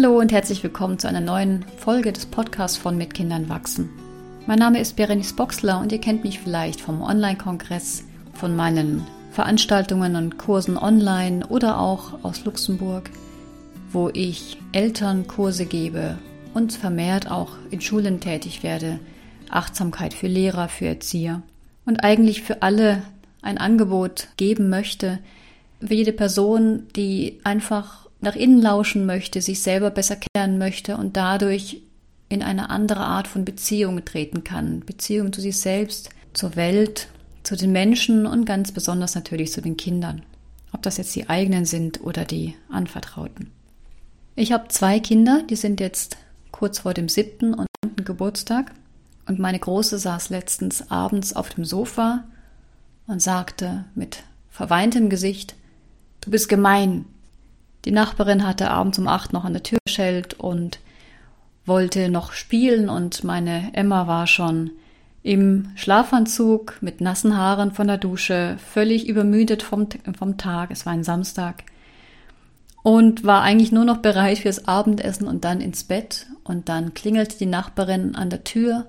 Hallo und herzlich willkommen zu einer neuen Folge des Podcasts von Mit Kindern wachsen. Mein Name ist Berenice Boxler und ihr kennt mich vielleicht vom Online-Kongress, von meinen Veranstaltungen und Kursen online oder auch aus Luxemburg, wo ich Eltern Kurse gebe und vermehrt auch in Schulen tätig werde, Achtsamkeit für Lehrer, für Erzieher und eigentlich für alle ein Angebot geben möchte, für jede Person, die einfach nach innen lauschen möchte, sich selber besser kennen möchte und dadurch in eine andere Art von Beziehung treten kann. Beziehung zu sich selbst, zur Welt, zu den Menschen und ganz besonders natürlich zu den Kindern. Ob das jetzt die eigenen sind oder die Anvertrauten. Ich habe zwei Kinder, die sind jetzt kurz vor dem siebten und neunten Geburtstag. Und meine Große saß letztens abends auf dem Sofa und sagte mit verweintem Gesicht, Du bist gemein, die Nachbarin hatte abends um acht noch an der Tür geschellt und wollte noch spielen und meine Emma war schon im Schlafanzug mit nassen Haaren von der Dusche, völlig übermüdet vom, vom Tag, es war ein Samstag, und war eigentlich nur noch bereit fürs Abendessen und dann ins Bett. Und dann klingelte die Nachbarin an der Tür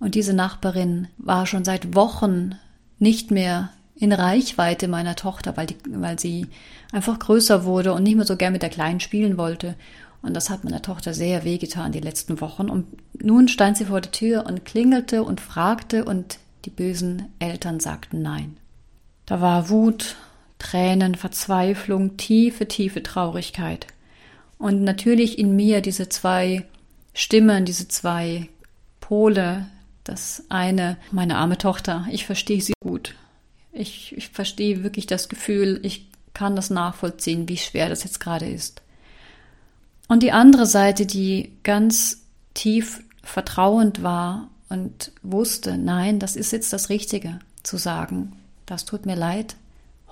und diese Nachbarin war schon seit Wochen nicht mehr in Reichweite meiner Tochter, weil, die, weil sie einfach größer wurde und nicht mehr so gern mit der Kleinen spielen wollte. Und das hat meiner Tochter sehr wehgetan die letzten Wochen. Und nun stand sie vor der Tür und klingelte und fragte und die bösen Eltern sagten nein. Da war Wut, Tränen, Verzweiflung, tiefe, tiefe Traurigkeit. Und natürlich in mir diese zwei Stimmen, diese zwei Pole. Das eine, meine arme Tochter, ich verstehe sie gut. Ich, ich verstehe wirklich das Gefühl, ich kann das nachvollziehen, wie schwer das jetzt gerade ist. Und die andere Seite, die ganz tief vertrauend war und wusste, nein, das ist jetzt das Richtige, zu sagen, das tut mir leid,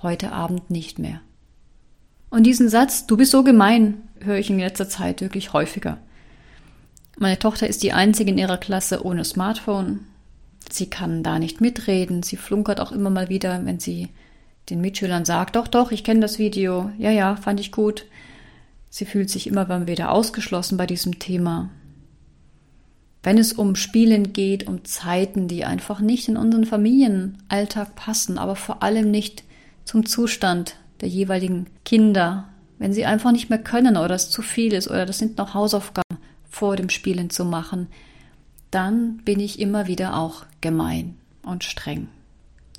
heute Abend nicht mehr. Und diesen Satz, du bist so gemein, höre ich in letzter Zeit wirklich häufiger. Meine Tochter ist die einzige in ihrer Klasse ohne Smartphone. Sie kann da nicht mitreden. Sie flunkert auch immer mal wieder, wenn sie den Mitschülern sagt, doch, doch, ich kenne das Video. Ja, ja, fand ich gut. Sie fühlt sich immer wieder ausgeschlossen bei diesem Thema. Wenn es um Spielen geht, um Zeiten, die einfach nicht in unseren Familienalltag passen, aber vor allem nicht zum Zustand der jeweiligen Kinder, wenn sie einfach nicht mehr können oder es zu viel ist oder das sind noch Hausaufgaben vor dem Spielen zu machen, dann bin ich immer wieder auch gemein und streng.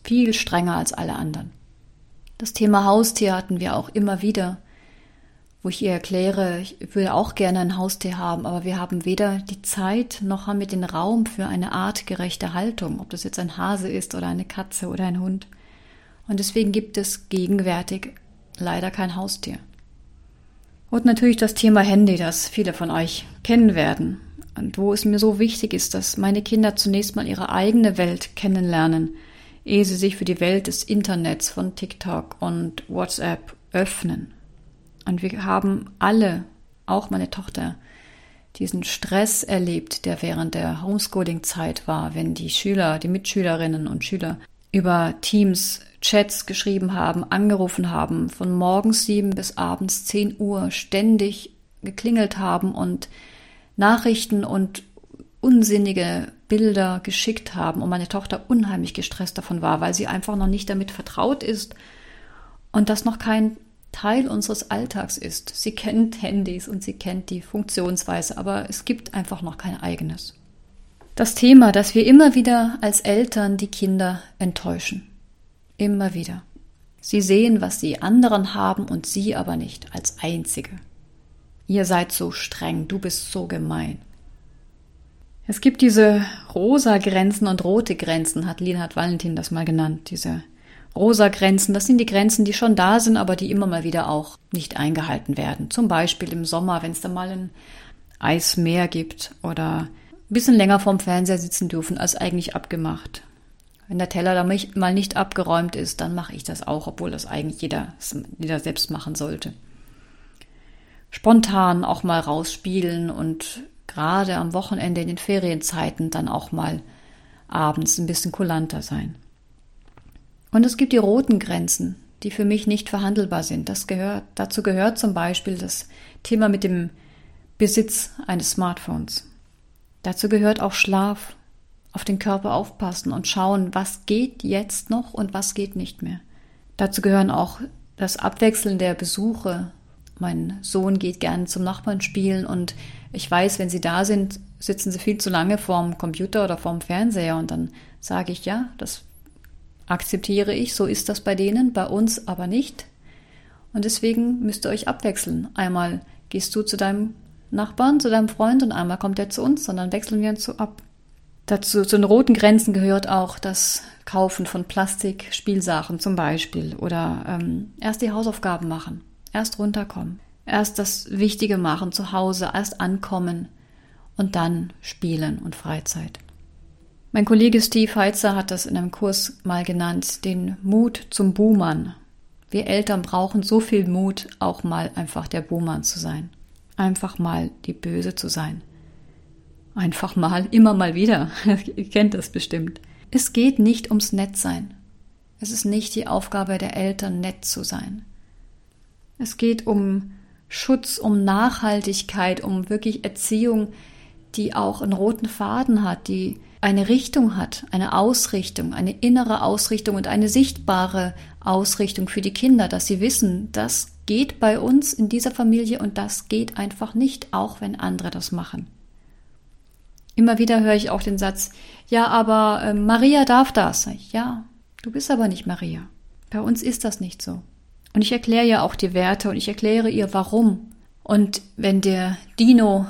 Viel strenger als alle anderen. Das Thema Haustier hatten wir auch immer wieder, wo ich ihr erkläre, ich würde auch gerne ein Haustier haben, aber wir haben weder die Zeit noch haben wir den Raum für eine artgerechte Haltung, ob das jetzt ein Hase ist oder eine Katze oder ein Hund. Und deswegen gibt es gegenwärtig leider kein Haustier. Und natürlich das Thema Handy, das viele von euch kennen werden und wo es mir so wichtig ist, dass meine Kinder zunächst mal ihre eigene Welt kennenlernen, ehe sie sich für die Welt des Internets von TikTok und WhatsApp öffnen. Und wir haben alle, auch meine Tochter, diesen Stress erlebt, der während der Homeschooling-Zeit war, wenn die Schüler, die Mitschülerinnen und Schüler über Teams Chats geschrieben haben, angerufen haben, von morgens sieben bis abends zehn Uhr ständig geklingelt haben und Nachrichten und unsinnige Bilder geschickt haben und meine Tochter unheimlich gestresst davon war, weil sie einfach noch nicht damit vertraut ist und das noch kein Teil unseres Alltags ist. Sie kennt Handys und sie kennt die Funktionsweise, aber es gibt einfach noch kein eigenes. Das Thema, dass wir immer wieder als Eltern die Kinder enttäuschen. Immer wieder. Sie sehen, was die anderen haben und sie aber nicht als Einzige. Ihr seid so streng, du bist so gemein. Es gibt diese rosa Grenzen und rote Grenzen, hat Linhard Valentin das mal genannt. Diese rosa Grenzen, das sind die Grenzen, die schon da sind, aber die immer mal wieder auch nicht eingehalten werden. Zum Beispiel im Sommer, wenn es da mal ein Eismeer gibt oder ein bisschen länger vorm Fernseher sitzen dürfen als eigentlich abgemacht. Wenn der Teller da mal nicht abgeräumt ist, dann mache ich das auch, obwohl das eigentlich jeder, jeder selbst machen sollte spontan auch mal rausspielen und gerade am Wochenende in den Ferienzeiten dann auch mal abends ein bisschen kulanter sein. Und es gibt die roten Grenzen, die für mich nicht verhandelbar sind. Das gehört, dazu gehört zum Beispiel das Thema mit dem Besitz eines Smartphones. Dazu gehört auch Schlaf, auf den Körper aufpassen und schauen, was geht jetzt noch und was geht nicht mehr. Dazu gehören auch das Abwechseln der Besuche. Mein Sohn geht gerne zum Nachbarn spielen und ich weiß, wenn sie da sind, sitzen sie viel zu lange vorm Computer oder vorm Fernseher und dann sage ich, ja, das akzeptiere ich, so ist das bei denen, bei uns aber nicht. Und deswegen müsst ihr euch abwechseln. Einmal gehst du zu deinem Nachbarn, zu deinem Freund und einmal kommt er zu uns, sondern wechseln wir uns so ab. Dazu zu den roten Grenzen gehört auch das Kaufen von Plastikspielsachen zum Beispiel oder ähm, erst die Hausaufgaben machen, erst runterkommen, erst das Wichtige machen zu Hause, erst ankommen und dann spielen und Freizeit. Mein Kollege Steve Heitzer hat das in einem Kurs mal genannt, den Mut zum Buhmann. Wir Eltern brauchen so viel Mut, auch mal einfach der Buhmann zu sein. Einfach mal die Böse zu sein. Einfach mal, immer mal wieder. Ihr kennt das bestimmt. Es geht nicht ums Nettsein. Es ist nicht die Aufgabe der Eltern, nett zu sein. Es geht um Schutz, um Nachhaltigkeit, um wirklich Erziehung, die auch einen roten Faden hat, die eine Richtung hat, eine Ausrichtung, eine innere Ausrichtung und eine sichtbare Ausrichtung für die Kinder, dass sie wissen, das geht bei uns in dieser Familie und das geht einfach nicht, auch wenn andere das machen. Immer wieder höre ich auch den Satz, ja, aber äh, Maria darf das. Ja, du bist aber nicht Maria. Bei uns ist das nicht so. Und ich erkläre ihr auch die Werte und ich erkläre ihr, warum. Und wenn der Dino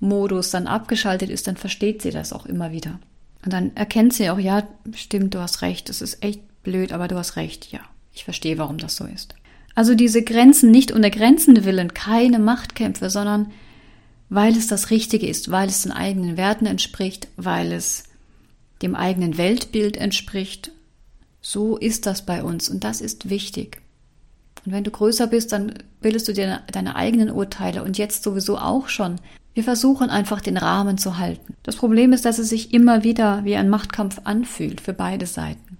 Modus dann abgeschaltet ist, dann versteht sie das auch immer wieder. Und dann erkennt sie auch, ja, stimmt, du hast recht, es ist echt blöd, aber du hast recht, ja, ich verstehe, warum das so ist. Also diese Grenzen nicht unter Grenzen willen, keine Machtkämpfe, sondern weil es das Richtige ist, weil es den eigenen Werten entspricht, weil es dem eigenen Weltbild entspricht. So ist das bei uns und das ist wichtig. Und wenn du größer bist, dann bildest du dir deine eigenen Urteile und jetzt sowieso auch schon. Wir versuchen einfach den Rahmen zu halten. Das Problem ist, dass es sich immer wieder wie ein Machtkampf anfühlt für beide Seiten.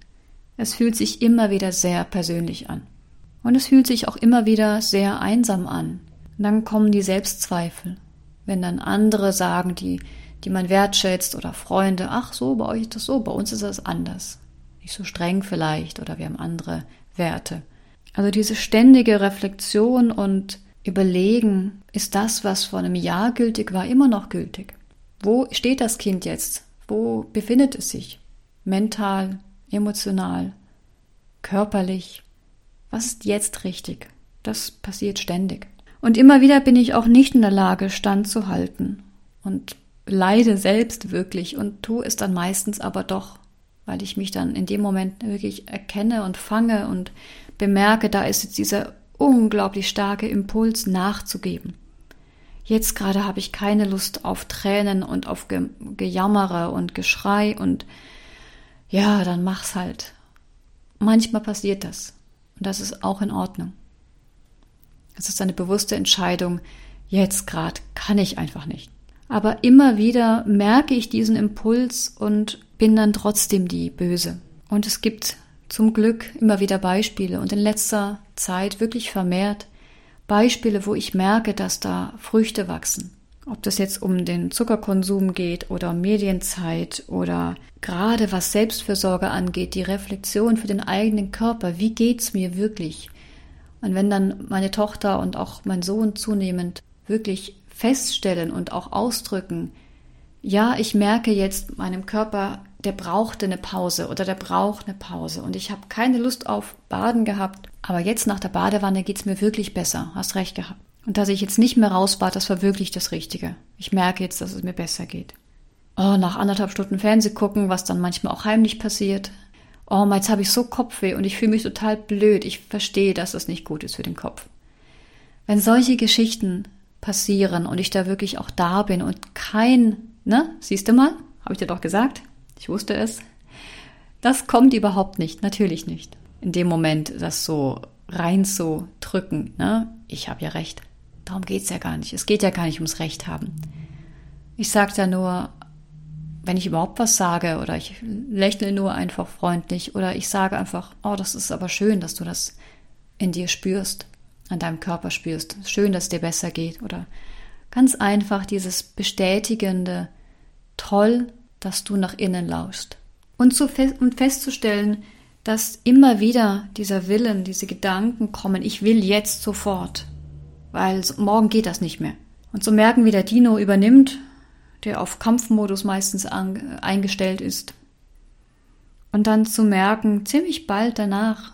Es fühlt sich immer wieder sehr persönlich an. Und es fühlt sich auch immer wieder sehr einsam an. Und dann kommen die Selbstzweifel. Wenn dann andere sagen, die, die man wertschätzt oder Freunde, ach so, bei euch ist das so, bei uns ist das anders. Nicht so streng vielleicht oder wir haben andere Werte. Also diese ständige Reflexion und Überlegen, ist das, was vor einem Jahr gültig war, immer noch gültig? Wo steht das Kind jetzt? Wo befindet es sich? Mental, emotional, körperlich? Was ist jetzt richtig? Das passiert ständig. Und immer wieder bin ich auch nicht in der Lage, standzuhalten und leide selbst wirklich und tue es dann meistens aber doch, weil ich mich dann in dem Moment wirklich erkenne und fange und bemerke, da ist jetzt dieser unglaublich starke Impuls nachzugeben. Jetzt gerade habe ich keine Lust auf Tränen und auf Ge Gejammere und Geschrei und ja, dann mach's halt. Manchmal passiert das und das ist auch in Ordnung. Es ist eine bewusste Entscheidung, jetzt gerade kann ich einfach nicht. Aber immer wieder merke ich diesen Impuls und bin dann trotzdem die Böse. Und es gibt zum Glück immer wieder Beispiele und in letzter Zeit wirklich vermehrt Beispiele, wo ich merke, dass da Früchte wachsen. Ob das jetzt um den Zuckerkonsum geht oder Medienzeit oder gerade was Selbstfürsorge angeht, die Reflexion für den eigenen Körper, wie geht's mir wirklich? Und wenn dann meine Tochter und auch mein Sohn zunehmend wirklich feststellen und auch ausdrücken, ja, ich merke jetzt meinem Körper der brauchte eine Pause oder der braucht eine Pause und ich habe keine Lust auf Baden gehabt, aber jetzt nach der Badewanne geht's mir wirklich besser, hast recht gehabt. Und dass ich jetzt nicht mehr rausbad, das war wirklich das Richtige. Ich merke jetzt, dass es mir besser geht. Oh, nach anderthalb Stunden Fernseh gucken, was dann manchmal auch heimlich passiert. Oh, jetzt habe ich so Kopfweh und ich fühle mich total blöd. Ich verstehe, dass das nicht gut ist für den Kopf. Wenn solche Geschichten passieren und ich da wirklich auch da bin und kein, ne, siehst du mal, habe ich dir doch gesagt, ich wusste es. Das kommt überhaupt nicht, natürlich nicht. In dem Moment, das so rein zu drücken, ne? Ich habe ja recht. Darum geht es ja gar nicht. Es geht ja gar nicht ums Recht haben. Ich sage ja nur, wenn ich überhaupt was sage oder ich lächle nur einfach freundlich oder ich sage einfach, oh, das ist aber schön, dass du das in dir spürst, an deinem Körper spürst. Schön, dass es dir besser geht oder Ganz einfach dieses bestätigende, toll, dass du nach innen lauschst. Und, zu fe und festzustellen, dass immer wieder dieser Willen, diese Gedanken kommen, ich will jetzt sofort, weil morgen geht das nicht mehr. Und zu merken, wie der Dino übernimmt, der auf Kampfmodus meistens an, eingestellt ist. Und dann zu merken, ziemlich bald danach,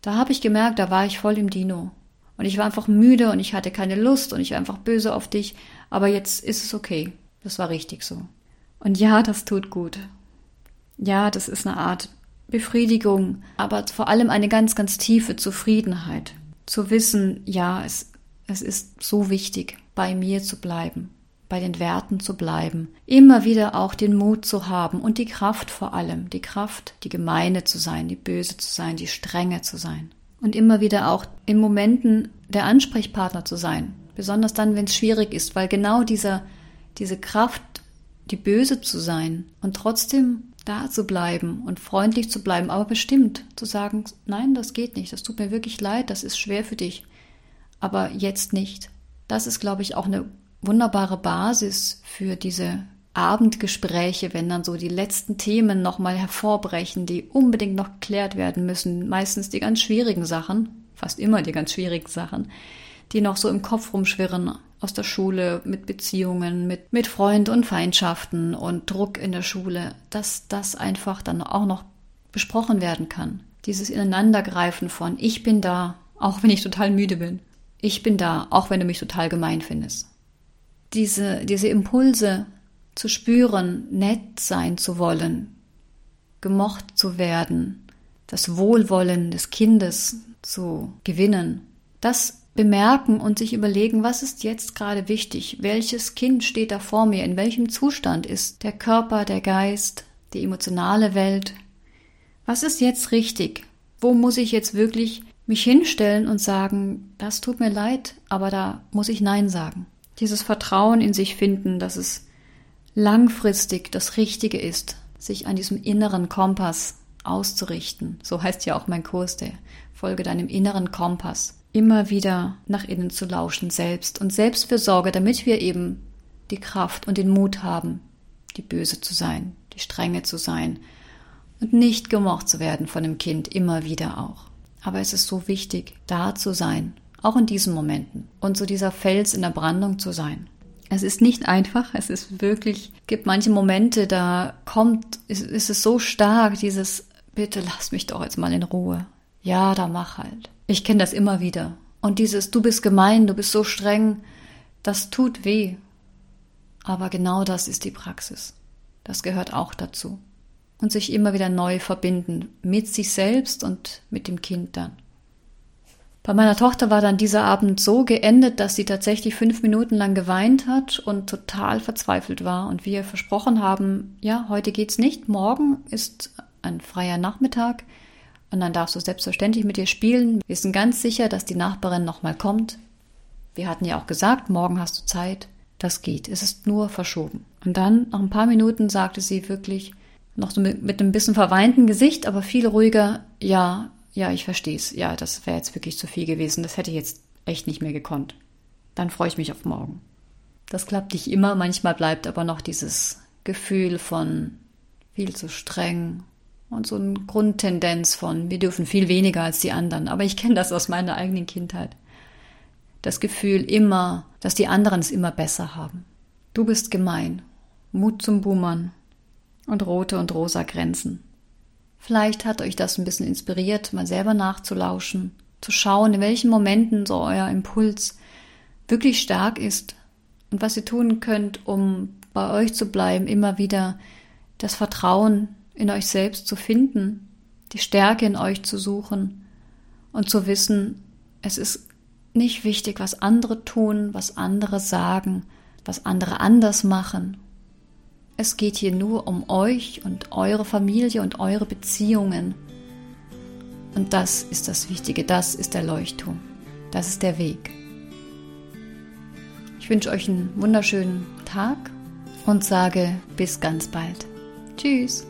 da habe ich gemerkt, da war ich voll im Dino. Und ich war einfach müde und ich hatte keine Lust und ich war einfach böse auf dich. Aber jetzt ist es okay. Das war richtig so. Und ja, das tut gut. Ja, das ist eine Art Befriedigung, aber vor allem eine ganz, ganz tiefe Zufriedenheit. Zu wissen, ja, es, es ist so wichtig, bei mir zu bleiben, bei den Werten zu bleiben, immer wieder auch den Mut zu haben und die Kraft vor allem, die Kraft, die Gemeine zu sein, die Böse zu sein, die Strenge zu sein. Und immer wieder auch in Momenten der Ansprechpartner zu sein, besonders dann, wenn es schwierig ist, weil genau dieser, diese Kraft, die Böse zu sein und trotzdem da zu bleiben und freundlich zu bleiben, aber bestimmt zu sagen, nein, das geht nicht, das tut mir wirklich leid, das ist schwer für dich, aber jetzt nicht. Das ist, glaube ich, auch eine wunderbare Basis für diese Abendgespräche, wenn dann so die letzten Themen nochmal hervorbrechen, die unbedingt noch geklärt werden müssen, meistens die ganz schwierigen Sachen, fast immer die ganz schwierigen Sachen, die noch so im Kopf rumschwirren aus der Schule, mit Beziehungen, mit, mit Freund und Feindschaften und Druck in der Schule, dass das einfach dann auch noch besprochen werden kann. Dieses Ineinandergreifen von ich bin da, auch wenn ich total müde bin. Ich bin da, auch wenn du mich total gemein findest. Diese, diese Impulse zu spüren, nett sein zu wollen, gemocht zu werden, das Wohlwollen des Kindes zu gewinnen, das bemerken und sich überlegen, was ist jetzt gerade wichtig, welches Kind steht da vor mir, in welchem Zustand ist der Körper, der Geist, die emotionale Welt. Was ist jetzt richtig? Wo muss ich jetzt wirklich mich hinstellen und sagen, das tut mir leid, aber da muss ich Nein sagen. Dieses Vertrauen in sich finden, dass es langfristig das Richtige ist, sich an diesem inneren Kompass auszurichten. So heißt ja auch mein Kurs, der Folge deinem inneren Kompass immer wieder nach innen zu lauschen selbst und Selbstfürsorge, damit wir eben die Kraft und den Mut haben, die Böse zu sein, die Strenge zu sein und nicht gemocht zu werden von dem Kind immer wieder auch. Aber es ist so wichtig, da zu sein, auch in diesen Momenten und so dieser Fels in der Brandung zu sein. Es ist nicht einfach, es ist wirklich, gibt manche Momente, da kommt, ist, ist es so stark, dieses, bitte lass mich doch jetzt mal in Ruhe. Ja, da mach halt. Ich kenne das immer wieder. Und dieses, du bist gemein, du bist so streng, das tut weh. Aber genau das ist die Praxis. Das gehört auch dazu. Und sich immer wieder neu verbinden mit sich selbst und mit dem Kind dann. Bei meiner Tochter war dann dieser Abend so geendet, dass sie tatsächlich fünf Minuten lang geweint hat und total verzweifelt war. Und wir versprochen haben, ja, heute geht's nicht, morgen ist ein freier Nachmittag. Und dann darfst du selbstverständlich mit ihr spielen. Wir sind ganz sicher, dass die Nachbarin nochmal kommt. Wir hatten ja auch gesagt, morgen hast du Zeit. Das geht. Es ist nur verschoben. Und dann, nach ein paar Minuten, sagte sie wirklich, noch so mit, mit einem bisschen verweinten Gesicht, aber viel ruhiger, ja, ja, ich verstehe es. Ja, das wäre jetzt wirklich zu viel gewesen. Das hätte ich jetzt echt nicht mehr gekonnt. Dann freue ich mich auf morgen. Das klappt nicht immer. Manchmal bleibt aber noch dieses Gefühl von viel zu streng und so eine Grundtendenz von, wir dürfen viel weniger als die anderen. Aber ich kenne das aus meiner eigenen Kindheit. Das Gefühl immer, dass die anderen es immer besser haben. Du bist gemein. Mut zum Bummern. Und rote und rosa Grenzen. Vielleicht hat euch das ein bisschen inspiriert, mal selber nachzulauschen, zu schauen, in welchen Momenten so euer Impuls wirklich stark ist und was ihr tun könnt, um bei euch zu bleiben, immer wieder das Vertrauen in euch selbst zu finden, die Stärke in euch zu suchen und zu wissen, es ist nicht wichtig, was andere tun, was andere sagen, was andere anders machen. Es geht hier nur um euch und eure Familie und eure Beziehungen. Und das ist das Wichtige, das ist der Leuchtturm, das ist der Weg. Ich wünsche euch einen wunderschönen Tag und sage bis ganz bald. Tschüss.